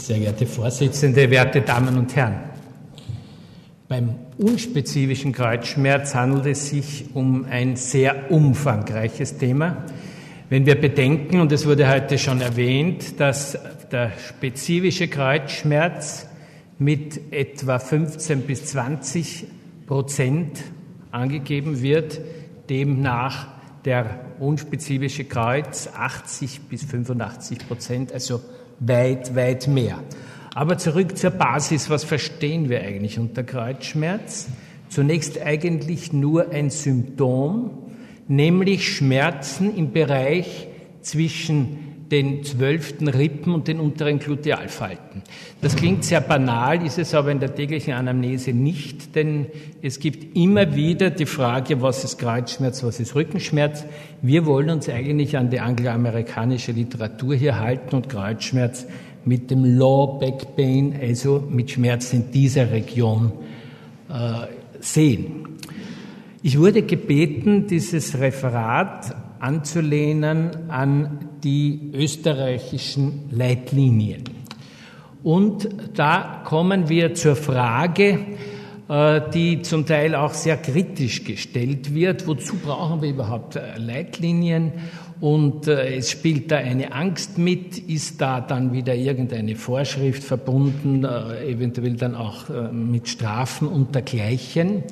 Sehr geehrte Vorsitzende, werte Damen und Herren. Beim unspezifischen Kreuzschmerz handelt es sich um ein sehr umfangreiches Thema. Wenn wir bedenken, und es wurde heute schon erwähnt, dass der spezifische Kreuzschmerz mit etwa 15 bis 20 Prozent angegeben wird, demnach der unspezifische Kreuz 80 bis 85 Prozent, also weit, weit mehr. Aber zurück zur Basis, was verstehen wir eigentlich unter Kreuzschmerz? Zunächst eigentlich nur ein Symptom, nämlich Schmerzen im Bereich zwischen den zwölften Rippen und den unteren Glutealfalten. Das klingt sehr banal, ist es aber in der täglichen Anamnese nicht, denn es gibt immer wieder die Frage, was ist Kreuzschmerz, was ist Rückenschmerz. Wir wollen uns eigentlich an die angloamerikanische Literatur hier halten und Kreuzschmerz mit dem Low Back Pain, also mit Schmerzen in dieser Region äh, sehen. Ich wurde gebeten, dieses Referat anzulehnen an die österreichischen Leitlinien. Und da kommen wir zur Frage, äh, die zum Teil auch sehr kritisch gestellt wird. Wozu brauchen wir überhaupt äh, Leitlinien? Und äh, es spielt da eine Angst mit, ist da dann wieder irgendeine Vorschrift verbunden, eventuell dann auch mit Strafen und dergleichen.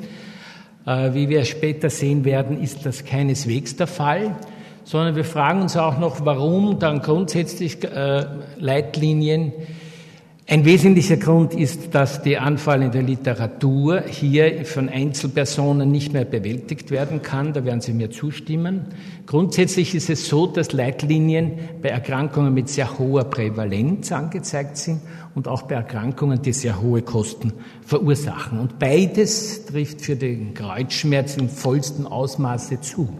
Wie wir später sehen werden, ist das keineswegs der Fall sondern wir fragen uns auch noch, warum dann grundsätzlich äh, Leitlinien. Ein wesentlicher Grund ist, dass die anfallende Literatur hier von Einzelpersonen nicht mehr bewältigt werden kann. Da werden Sie mir zustimmen. Grundsätzlich ist es so, dass Leitlinien bei Erkrankungen mit sehr hoher Prävalenz angezeigt sind und auch bei Erkrankungen, die sehr hohe Kosten verursachen. Und beides trifft für den Kreuzschmerz im vollsten Ausmaße zu.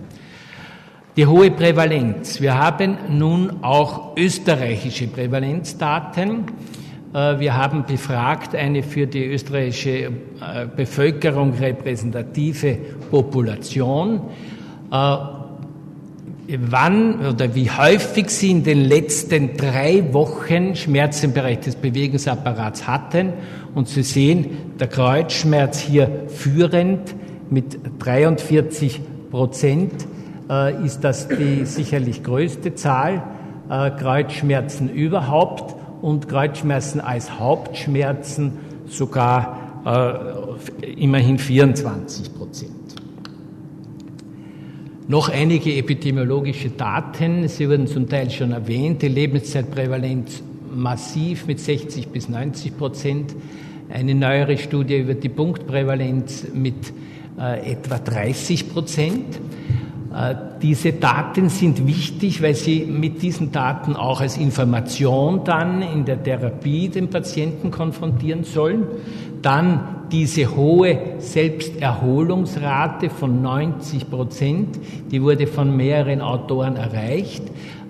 Die hohe Prävalenz. Wir haben nun auch österreichische Prävalenzdaten. Äh, wir haben befragt eine für die österreichische äh, Bevölkerung repräsentative Population. Äh, wann oder wie häufig sie in den letzten drei Wochen Schmerz im Bereich des Bewegungsapparats hatten. Und Sie sehen, der Kreuzschmerz hier führend mit 43 Prozent äh, ist das die sicherlich größte Zahl. Äh, Kreuzschmerzen überhaupt und Kreuzschmerzen als Hauptschmerzen sogar äh, immerhin 24 Prozent. Noch einige epidemiologische Daten. Sie wurden zum Teil schon erwähnt. Die Lebenszeitprävalenz massiv mit 60 bis 90 Prozent. Eine neuere Studie über die Punktprävalenz mit äh, etwa 30 Prozent. Äh, diese Daten sind wichtig, weil sie mit diesen Daten auch als Information dann in der Therapie den Patienten konfrontieren sollen. Dann diese hohe Selbsterholungsrate von 90 Prozent, die wurde von mehreren Autoren erreicht.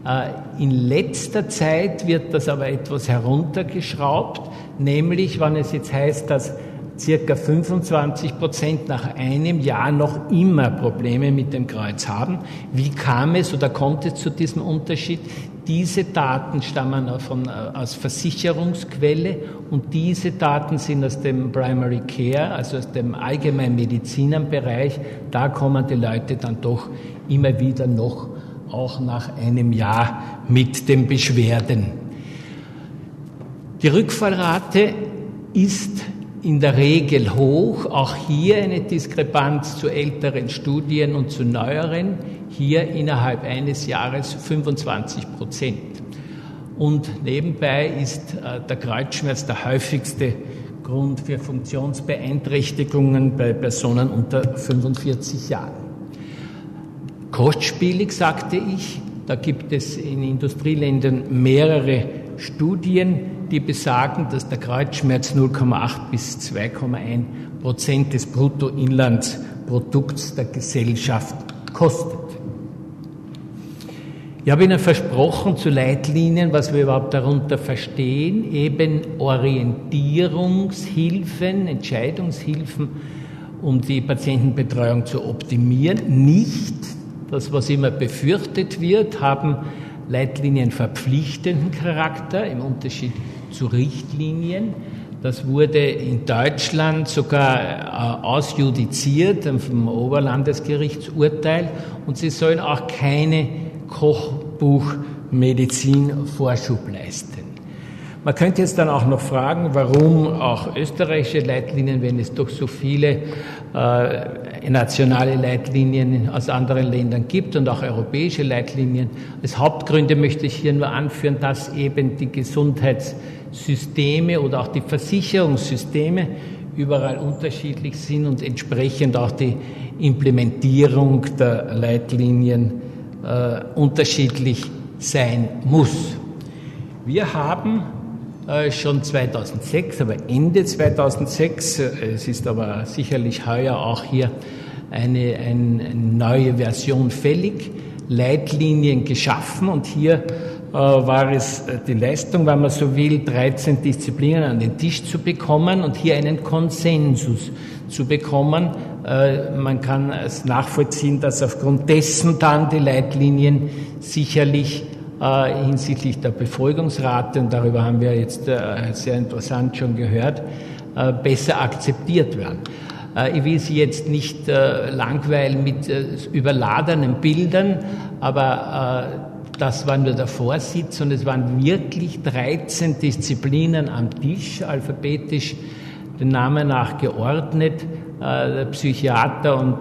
Äh, in letzter Zeit wird das aber etwas heruntergeschraubt, nämlich wenn es jetzt heißt, dass circa 25 Prozent nach einem Jahr noch immer Probleme mit dem Kreuz haben. Wie kam es oder kommt es zu diesem Unterschied? Diese Daten stammen von, äh, aus Versicherungsquelle und diese Daten sind aus dem Primary Care, also aus dem Allgemeinmedizinerbereich. Da kommen die Leute dann doch immer wieder noch auch nach einem Jahr mit den Beschwerden. Die Rückfallrate ist in der Regel hoch. Auch hier eine Diskrepanz zu älteren Studien und zu neueren. Hier innerhalb eines Jahres 25 Prozent. Und nebenbei ist äh, der Kreuzschmerz der häufigste Grund für Funktionsbeeinträchtigungen bei Personen unter 45 Jahren. Kostspielig, sagte ich, da gibt es in Industrieländern mehrere Studien, die besagen, dass der Kreuzschmerz 0,8 bis 2,1 Prozent des Bruttoinlandsprodukts der Gesellschaft kostet. Ich habe Ihnen versprochen zu Leitlinien, was wir überhaupt darunter verstehen, eben Orientierungshilfen, Entscheidungshilfen, um die Patientenbetreuung zu optimieren. Nicht das, was immer befürchtet wird, haben Leitlinien verpflichtenden Charakter im Unterschied zu Richtlinien. Das wurde in Deutschland sogar äh, ausjudiziert vom Oberlandesgerichtsurteil und sie sollen auch keine Kochbuchmedizin Vorschub leisten. Man könnte jetzt dann auch noch fragen, warum auch österreichische Leitlinien, wenn es doch so viele äh, nationale Leitlinien aus anderen Ländern gibt und auch europäische Leitlinien. Als Hauptgründe möchte ich hier nur anführen, dass eben die Gesundheitssysteme oder auch die Versicherungssysteme überall unterschiedlich sind und entsprechend auch die Implementierung der Leitlinien äh, unterschiedlich sein muss. Wir haben schon 2006, aber Ende 2006, äh, es ist aber sicherlich heuer auch hier eine, eine neue Version fällig, Leitlinien geschaffen und hier äh, war es äh, die Leistung, wenn man so will, 13 Disziplinen an den Tisch zu bekommen und hier einen Konsensus zu bekommen. Äh, man kann es nachvollziehen, dass aufgrund dessen dann die Leitlinien sicherlich äh, hinsichtlich der Befolgungsrate, und darüber haben wir jetzt äh, sehr interessant schon gehört, äh, besser akzeptiert werden. Ich will Sie jetzt nicht langweilen mit überladenen Bildern, aber das war nur der Vorsitz und es waren wirklich 13 Disziplinen am Tisch, alphabetisch den Namen nach geordnet. Der Psychiater und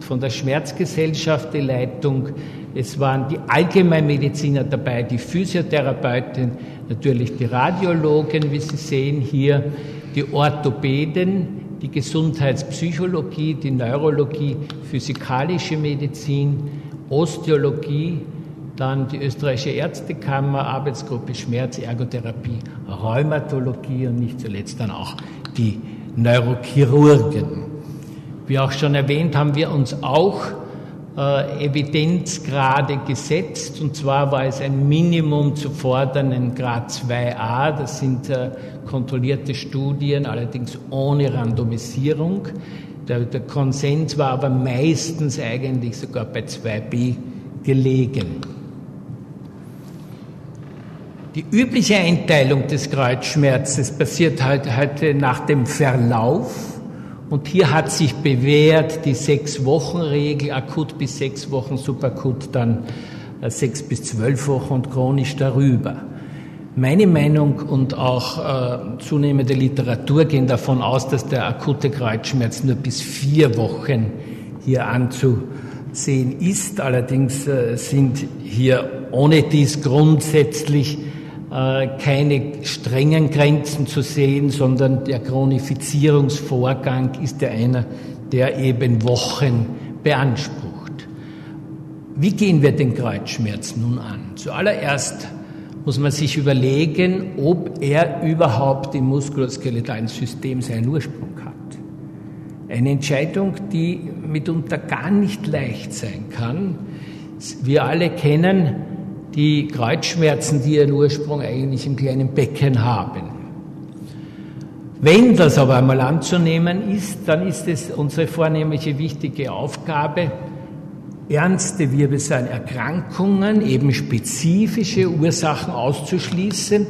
von der Schmerzgesellschaft die Leitung, es waren die Allgemeinmediziner dabei, die Physiotherapeutin, natürlich die Radiologen, wie Sie sehen hier, die Orthopäden, die Gesundheitspsychologie, die Neurologie, physikalische Medizin, Osteologie, dann die österreichische Ärztekammer, Arbeitsgruppe Schmerz, Ergotherapie, Rheumatologie und nicht zuletzt dann auch die Neurochirurgen. Wie auch schon erwähnt, haben wir uns auch äh, Evidenzgrade gesetzt. Und zwar war es ein Minimum zu fordern in Grad 2a. Das sind äh, kontrollierte Studien, allerdings ohne Randomisierung. Der, der Konsens war aber meistens eigentlich sogar bei 2b gelegen. Die übliche Einteilung des Kreuzschmerzes passiert heute, heute nach dem Verlauf und hier hat sich bewährt die Sechs-Wochen-Regel, akut bis sechs Wochen, subakut dann äh, sechs bis zwölf Wochen und chronisch darüber. Meine Meinung und auch äh, zunehmende Literatur gehen davon aus, dass der akute Kreuzschmerz nur bis vier Wochen hier anzusehen ist. Allerdings äh, sind hier ohne dies grundsätzlich keine strengen Grenzen zu sehen, sondern der Chronifizierungsvorgang ist ja einer, der eben Wochen beansprucht. Wie gehen wir den Kreuzschmerz nun an? Zuallererst muss man sich überlegen, ob er überhaupt im muskuloskeletalen System seinen Ursprung hat. Eine Entscheidung, die mitunter gar nicht leicht sein kann. Wir alle kennen die Kreuzschmerzen, die ihren Ursprung eigentlich im kleinen Becken haben. Wenn das aber einmal anzunehmen ist, dann ist es unsere vornehmliche wichtige Aufgabe, ernste Wirbelsäulenerkrankungen, eben spezifische Ursachen auszuschließen.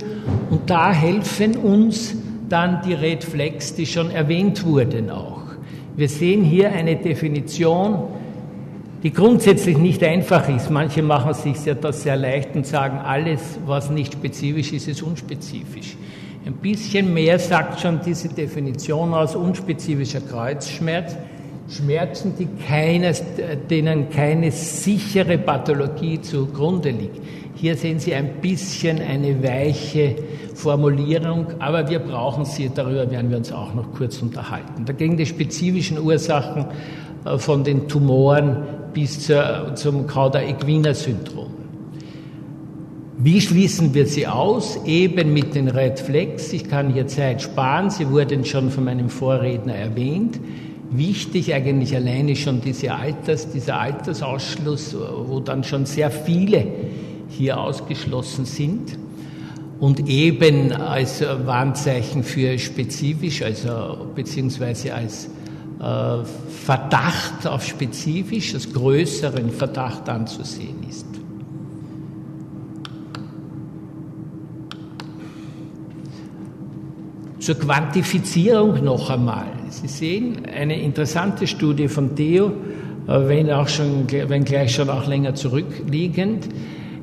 Und da helfen uns dann die Red Flags, die schon erwähnt wurden auch. Wir sehen hier eine Definition die grundsätzlich nicht einfach ist. Manche machen sich ja das sehr leicht und sagen, alles, was nicht spezifisch ist, ist unspezifisch. Ein bisschen mehr sagt schon diese Definition aus unspezifischer Kreuzschmerz. Schmerzen, die keines, denen keine sichere Pathologie zugrunde liegt. Hier sehen Sie ein bisschen eine weiche Formulierung, aber wir brauchen sie, darüber werden wir uns auch noch kurz unterhalten. Dagegen die spezifischen Ursachen äh, von den Tumoren bis zur, zum Cauda-Equina-Syndrom. Wie schließen wir sie aus? Eben mit den Red Flags. Ich kann hier Zeit sparen. Sie wurden schon von meinem Vorredner erwähnt. Wichtig eigentlich alleine schon diese Alters, dieser Altersausschluss, wo dann schon sehr viele hier ausgeschlossen sind. Und eben als Warnzeichen für spezifisch, also beziehungsweise als äh, Verdacht auf spezifisches, größeren Verdacht anzusehen ist. Zur Quantifizierung noch einmal. Sie sehen, eine interessante Studie von Theo, äh, wenn, auch schon, wenn gleich schon auch länger zurückliegend.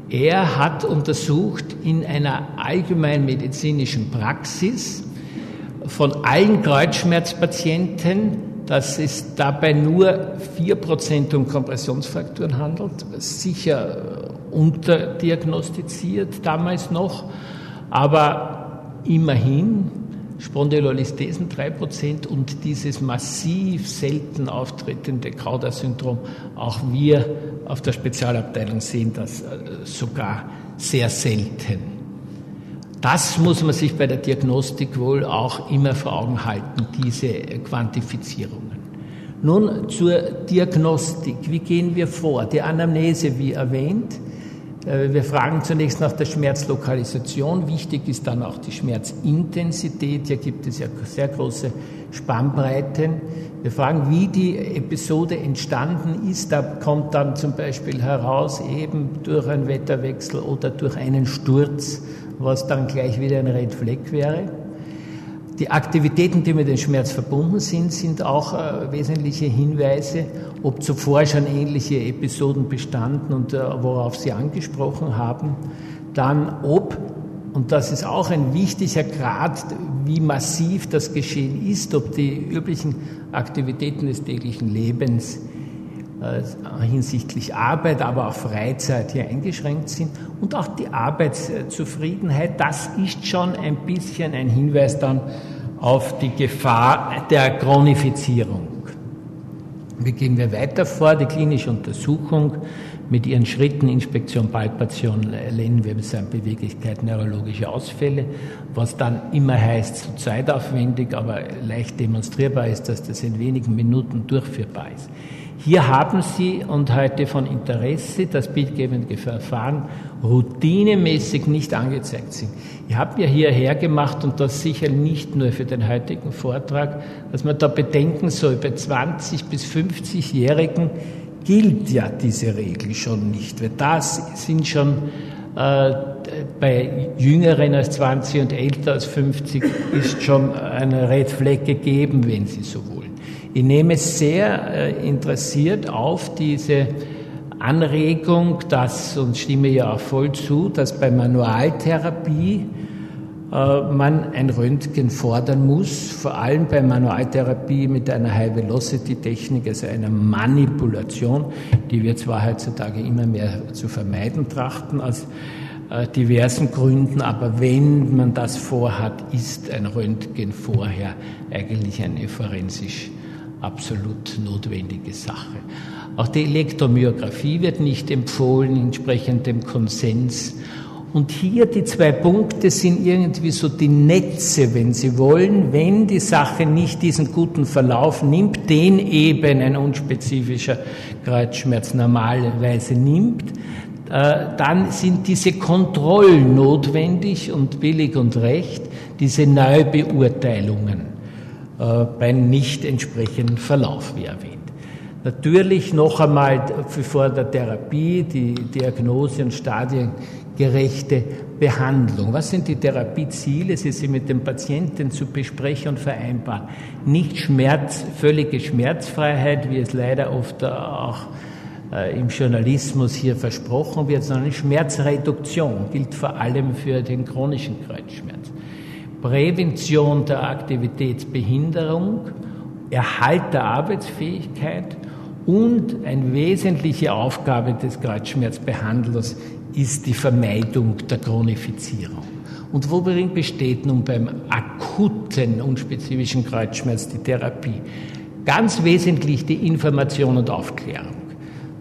Er hat untersucht in einer allgemeinen medizinischen Praxis von allen Kreuzschmerzpatienten, dass es dabei nur 4% um Kompressionsfrakturen handelt, sicher unterdiagnostiziert damals noch, aber immerhin Spondylolisthesen 3% und dieses massiv selten auftretende Kauder-Syndrom. Auch wir auf der Spezialabteilung sehen das äh, sogar sehr selten. Das muss man sich bei der Diagnostik wohl auch immer vor Augen halten, diese Quantifizierungen. Nun zur Diagnostik. Wie gehen wir vor? Die Anamnese, wie erwähnt, äh, wir fragen zunächst nach der Schmerzlokalisation. Wichtig ist dann auch die Schmerzintensität. Hier gibt es ja sehr große Spannbreiten. Wir fragen, wie die Episode entstanden ist. Da kommt dann zum Beispiel heraus, eben durch einen Wetterwechsel oder durch einen Sturz, was dann gleich wieder ein Red Fleck wäre. Die Aktivitäten, die mit dem Schmerz verbunden sind, sind auch äh, wesentliche Hinweise, ob zuvor schon ähnliche Episoden bestanden und äh, worauf Sie angesprochen haben. Dann ob, und das ist auch ein wichtiger Grad, wie massiv das Geschehen ist, ob die üblichen Aktivitäten des täglichen Lebens hinsichtlich Arbeit, aber auch Freizeit hier eingeschränkt sind und auch die Arbeitszufriedenheit, das ist schon ein bisschen ein Hinweis dann auf die Gefahr der Chronifizierung. Wie gehen wir weiter vor? Die klinische Untersuchung mit ihren Schritten, Inspektion, Palpation, Lendenwirbelsäule, Beweglichkeit, neurologische Ausfälle, was dann immer heißt, so zeitaufwendig, aber leicht demonstrierbar ist, dass das in wenigen Minuten durchführbar ist. Hier haben Sie und heute von Interesse, dass bildgebende Verfahren routinemäßig nicht angezeigt sind. Ich habe mir hierher gemacht und das sicher nicht nur für den heutigen Vortrag, dass man da bedenken soll, bei 20 bis 50-Jährigen gilt ja diese Regel schon nicht, weil das sind schon bei Jüngeren als 20 und älter als 50 ist schon eine Red Flag gegeben, wenn Sie so wollen. Ich nehme sehr äh, interessiert auf diese Anregung, dass, und stimme ja auch voll zu, dass bei Manualtherapie äh, man ein Röntgen fordern muss, vor allem bei Manualtherapie mit einer High-Velocity-Technik, also einer Manipulation, die wir zwar heutzutage immer mehr zu vermeiden trachten aus äh, diversen Gründen, aber wenn man das vorhat, ist ein Röntgen vorher eigentlich eine forensisch absolut notwendige Sache. Auch die Elektromyographie wird nicht empfohlen, entsprechend dem Konsens. Und hier die zwei Punkte sind irgendwie so die Netze, wenn Sie wollen, wenn die Sache nicht diesen guten Verlauf nimmt, den eben ein unspezifischer Kreuzschmerz normalerweise nimmt, äh, dann sind diese Kontrollen notwendig und billig und recht, diese Neubeurteilungen. Äh, bei nicht entsprechenden Verlauf, wie erwähnt. Natürlich noch einmal vor der Therapie die Diagnose und stadiengerechte Behandlung. Was sind die Therapieziele? Sie sind mit dem Patienten zu besprechen und vereinbaren. Nicht Schmerz, völlige Schmerzfreiheit, wie es leider oft auch äh, im Journalismus hier versprochen wird, sondern Schmerzreduktion gilt vor allem für den chronischen Kreuzschmerz. Prävention der Aktivitätsbehinderung, Erhalt der Arbeitsfähigkeit und eine wesentliche Aufgabe des Kreuzschmerzbehandlers ist die Vermeidung der Chronifizierung. Und worin besteht nun beim akuten, unspezifischen Kreuzschmerz die Therapie? Ganz wesentlich die Information und Aufklärung.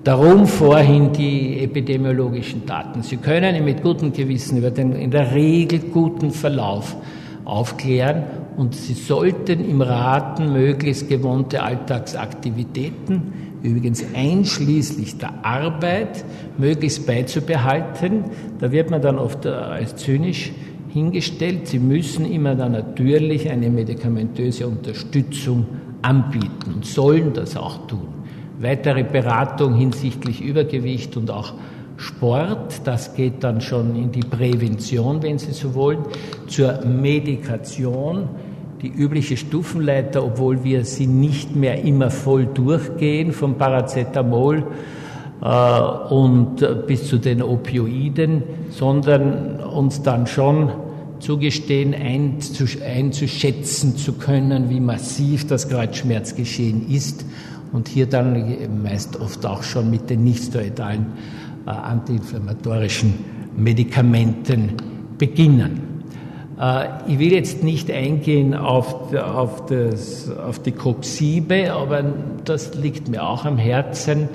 Darum vorhin die epidemiologischen Daten. Sie können mit gutem Gewissen über den in der Regel guten Verlauf aufklären und sie sollten im Raten möglichst gewohnte Alltagsaktivitäten, übrigens einschließlich der Arbeit, möglichst beizubehalten. Da wird man dann oft äh, als zynisch hingestellt. Sie müssen immer dann natürlich eine medikamentöse Unterstützung anbieten und sollen das auch tun. Weitere Beratung hinsichtlich Übergewicht und auch Sport, das geht dann schon in die Prävention, wenn Sie so wollen, zur Medikation die übliche Stufenleiter, obwohl wir sie nicht mehr immer voll durchgehen, vom Paracetamol äh, und bis zu den Opioiden, sondern uns dann schon zugestehen, einzuschätzen zu können, wie massiv das Kreuzschmerzgeschehen ist und hier dann meist oft auch schon mit den nichtsteroidalen äh, antiinflammatorischen Medikamenten beginnen. Äh, ich will jetzt nicht eingehen auf, auf, das, auf die Coxibe, aber das liegt mir auch am Herzen,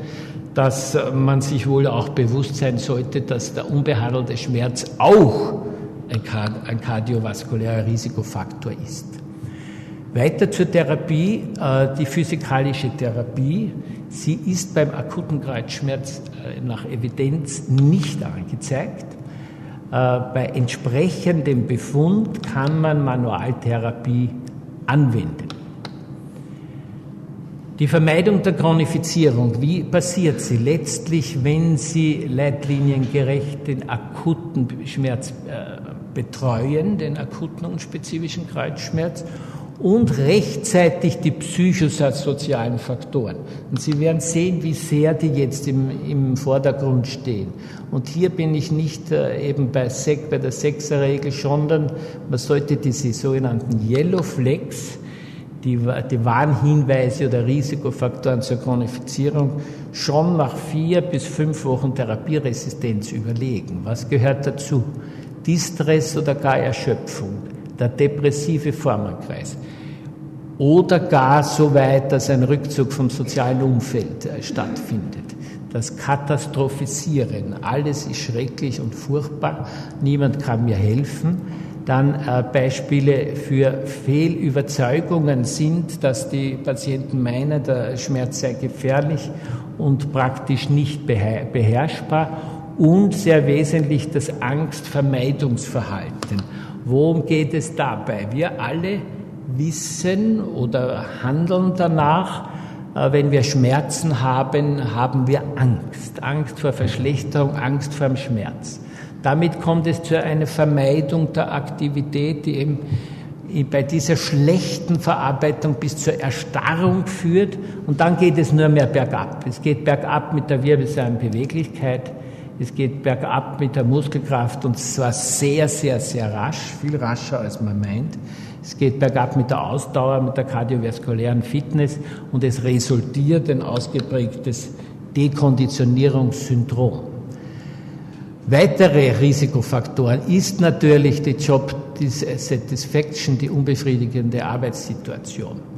dass man sich wohl auch bewusst sein sollte, dass der unbehandelte Schmerz auch ein, kardiovaskulärer Risikofaktor ist. Weiter zur Therapie, äh, die physikalische Therapie. Sie ist beim akuten Kreuzschmerz äh, nach Evidenz nicht angezeigt. Äh, bei entsprechendem Befund kann man Manualtherapie anwenden. Die Vermeidung der Chronifizierung, wie passiert sie? Letztlich, wenn Sie leitliniengerecht den akuten Schmerz äh, betreuen, den akuten und spezifischen Kreuzschmerz und rechtzeitig die psychosozialen Faktoren. Und Sie werden sehen, wie sehr die jetzt im, im Vordergrund stehen. Und hier bin ich nicht äh, eben bei, Sek, bei der Sechserregel, sondern man sollte diese sogenannten Yellow Flags, die, die Warnhinweise oder Risikofaktoren zur Chronifizierung schon nach vier bis fünf Wochen Therapieresistenz überlegen. Was gehört dazu? Distress oder gar Erschöpfung, der depressive Formerkreis oder gar so weit, dass ein Rückzug vom sozialen Umfeld äh, stattfindet. Das Katastrophisieren, alles ist schrecklich und furchtbar, niemand kann mir helfen. Dann äh, Beispiele für Fehlüberzeugungen sind, dass die Patienten meinen, der Schmerz sei gefährlich und praktisch nicht beherrschbar und sehr wesentlich das Angstvermeidungsverhalten. Worum geht es dabei? Wir alle wissen oder handeln danach, äh, wenn wir Schmerzen haben, haben wir Angst. Angst vor Verschlechterung, Angst vor dem Schmerz. Damit kommt es zu einer Vermeidung der Aktivität, die eben bei dieser schlechten Verarbeitung bis zur Erstarrung führt und dann geht es nur mehr bergab. Es geht bergab mit der Wirbelsäulenbeweglichkeit, es geht bergab mit der Muskelkraft und zwar sehr, sehr, sehr rasch, viel rascher als man meint. Es geht bergab mit der Ausdauer, mit der kardiovaskulären Fitness und es resultiert ein ausgeprägtes Dekonditionierungssyndrom. Weitere Risikofaktoren ist natürlich die Job Satisfaction, die unbefriedigende Arbeitssituation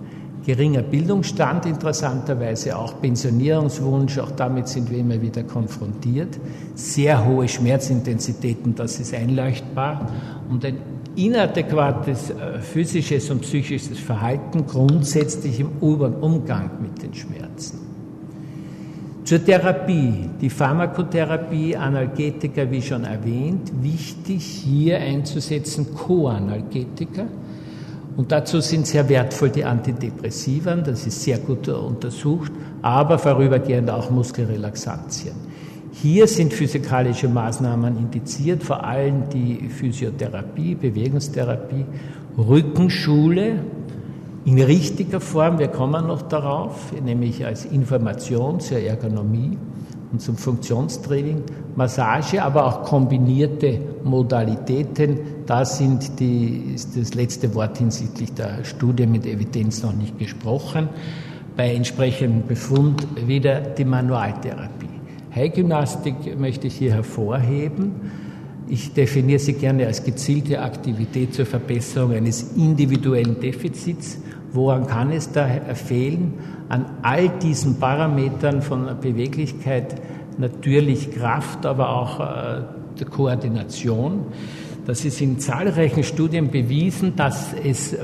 geringer Bildungsstand, interessanterweise auch Pensionierungswunsch, auch damit sind wir immer wieder konfrontiert, sehr hohe Schmerzintensitäten, das ist einleuchtbar. Und ein inadäquates äh, physisches und psychisches Verhalten grundsätzlich im Umgang mit den Schmerzen. Zur Therapie, die Pharmakotherapie, Analgetika, wie schon erwähnt, wichtig hier einzusetzen Koanalgetika, und dazu sind sehr wertvoll die Antidepressiven, das ist sehr gut untersucht, aber vorübergehend auch Muskelrelaxantien. Hier sind physikalische Maßnahmen indiziert, vor allem die Physiotherapie, Bewegungstherapie, Rückenschule in richtiger Form, wir kommen noch darauf, nämlich als Information zur Ergonomie und zum Funktionstraining, Massage, aber auch kombinierte Modalitäten. Da sind die, ist das letzte Wort hinsichtlich der Studie mit Evidenz noch nicht gesprochen. Bei entsprechendem Befund wieder die Manualtherapie. Heilgymnastik möchte ich hier hervorheben. Ich definiere sie gerne als gezielte Aktivität zur Verbesserung eines individuellen Defizits. Woran kann es da fehlen? An all diesen Parametern von Beweglichkeit, natürlich Kraft, aber auch äh, der Koordination. Das ist in zahlreichen Studien bewiesen, dass es ähm,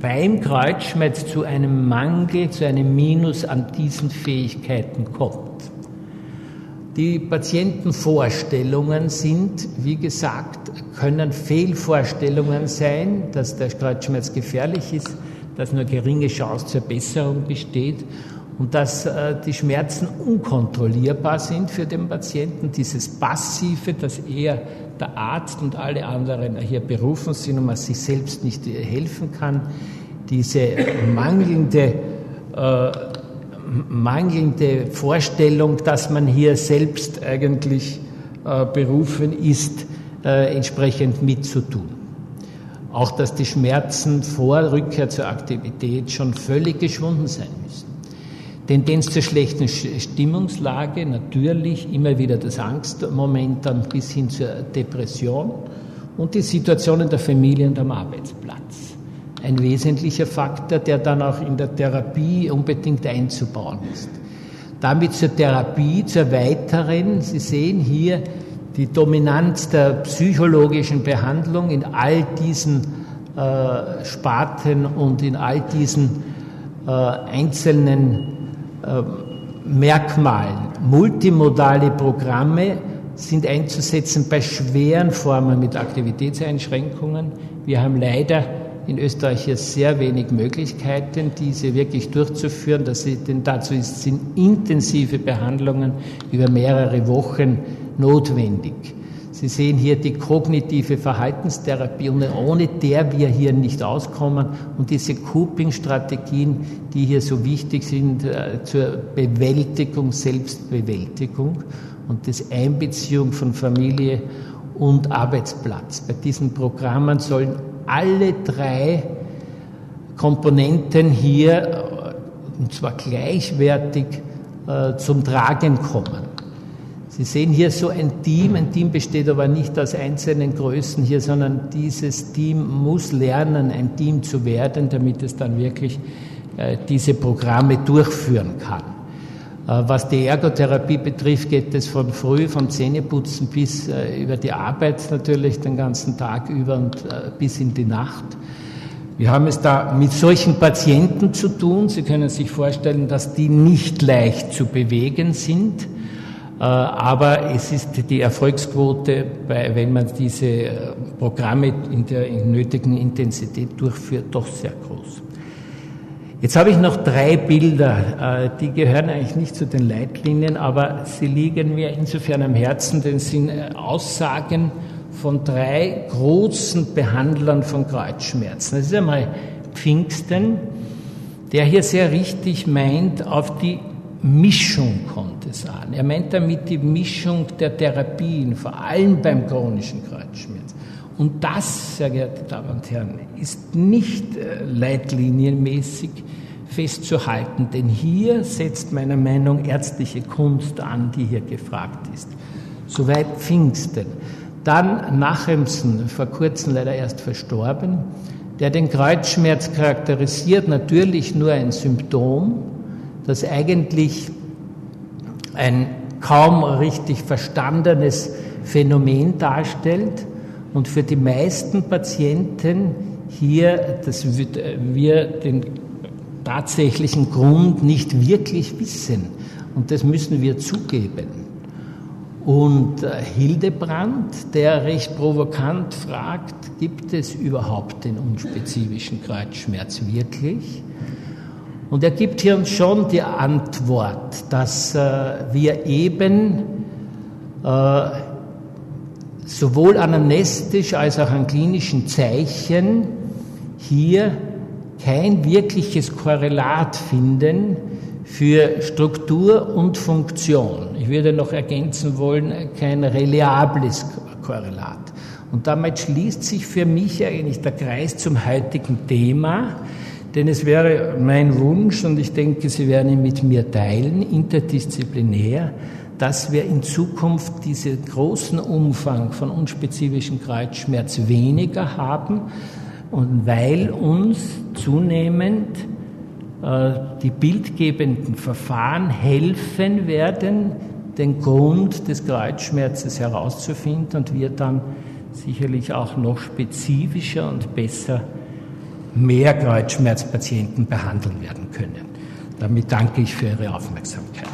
beim Kreuzschmerz zu einem Mangel, zu einem Minus an diesen Fähigkeiten kommt. Die Patientenvorstellungen sind, wie gesagt, können Fehlvorstellungen sein, dass der Kreuzschmerz gefährlich ist, dass nur geringe Chance zur Besserung besteht. und dass äh, die Schmerzen unkontrollierbar sind für den Patienten. Dieses Passive, dass er, der Arzt und alle anderen hier berufen sind und man sich selbst nicht helfen kann. Diese mangelnde, äh, mangelnde Vorstellung, dass man hier selbst eigentlich äh, berufen ist, äh, entsprechend mitzutun. Auch dass die Schmerzen vor Rückkehr zur Aktivität schon völlig geschwunden sein müssen. Tendenz zur schlechten Stimmungslage, natürlich immer wieder das Angstmomentum bis hin zur Depression und die Situation in der Familie und am Arbeitsplatz. Ein wesentlicher Faktor, der dann auch in der Therapie unbedingt einzubauen ist. Damit zur Therapie, zur weiteren, Sie sehen hier die Dominanz der psychologischen Behandlung in all diesen äh, Sparten und in all diesen äh, einzelnen äh, Merkmalen. Multimodale Programme sind einzusetzen bei schweren Formen mit Aktivitätseinschränkungen. Wir haben leider in Österreich hier sehr wenig Möglichkeiten, diese wirklich durchzuführen. Das, denn dazu sind intensive Behandlungen über mehrere Wochen notwendig. Sie sehen hier die kognitive Verhaltenstherapie, ohne der wir hier nicht auskommen. Und diese Coping-Strategien, die hier so wichtig sind äh, zur Bewältigung, Selbstbewältigung und das Einbeziehung von Familie und Arbeitsplatz. Bei diesen Programmen sollen alle drei Komponenten hier, äh, und zwar gleichwertig, äh, zum Tragen kommen. Sie sehen hier so ein Team. Ein Team besteht aber nicht aus einzelnen Größen hier, sondern dieses Team muss lernen, ein Team zu werden, damit es dann wirklich äh, diese Programme durchführen kann. Äh, was die Ergotherapie betrifft, geht es von früh, vom Zähneputzen bis äh, über die Arbeit natürlich den ganzen Tag über und bis in die Nacht. Wir haben es da mit solchen Patienten zu tun. Sie können sich vorstellen, dass die nicht leicht zu bewegen sind. Äh, aber es ist die Erfolgsquote, wenn man diese äh, Programme in der nötigen Intensität durchführt, doch sehr groß. Jetzt habe ich noch drei Bilder, äh, die gehören eigentlich nicht zu den Leitlinien, aber sie liegen mir insofern am Herzen, denn sie sind Aussagen von drei großen Behandlern von Kreuzschmerzen. Das ist einmal Pfingsten, der hier sehr richtig meint, auf die Mischung kommt es an. Er meint damit die Mischung der Therapien, vor allem beim chronischen Kreuzschmerz. Und das, sehr geehrte Damen und Herren, ist nicht äh, leitlinienmäßig festzuhalten, denn hier setzt meiner Meinung ärztliche Kunst an, die hier gefragt ist. Soweit Pfingsten. Dann Nachemsen, vor kurzem leider erst verstorben, der den Kreuzschmerz charakterisiert, natürlich nur ein Symptom, das eigentlich ein kaum richtig verstandenes Phänomen darstellt und für die meisten Patienten hier, dass wir den tatsächlichen Grund nicht wirklich wissen. Und das müssen wir zugeben. Und äh, Hildebrand, der recht provokant fragt, gibt es überhaupt den unspezifischen Kreuzschmerz wirklich? Und er gibt hier uns schon die Antwort, dass äh, wir eben äh, sowohl anamnestisch als auch an klinischen Zeichen hier kein wirkliches Korrelat finden für Struktur und Funktion. Ich würde noch ergänzen wollen, kein reliables Korrelat. Und damit schließt sich für mich eigentlich der Kreis zum heutigen Thema, denn es wäre mein Wunsch, und ich denke, Sie werden ihn mit mir teilen, interdisziplinär, dass wir in Zukunft diesen großen Umfang von unspezifischen Kreuzschmerz weniger haben. Und weil uns zunehmend äh, die bildgebenden Verfahren helfen werden, den Grund des Kreuzschmerzes herauszufinden und wir dann sicherlich auch noch spezifischer und besser mehr Kreuzschmerzpatienten behandeln werden können. Damit danke ich für Ihre Aufmerksamkeit.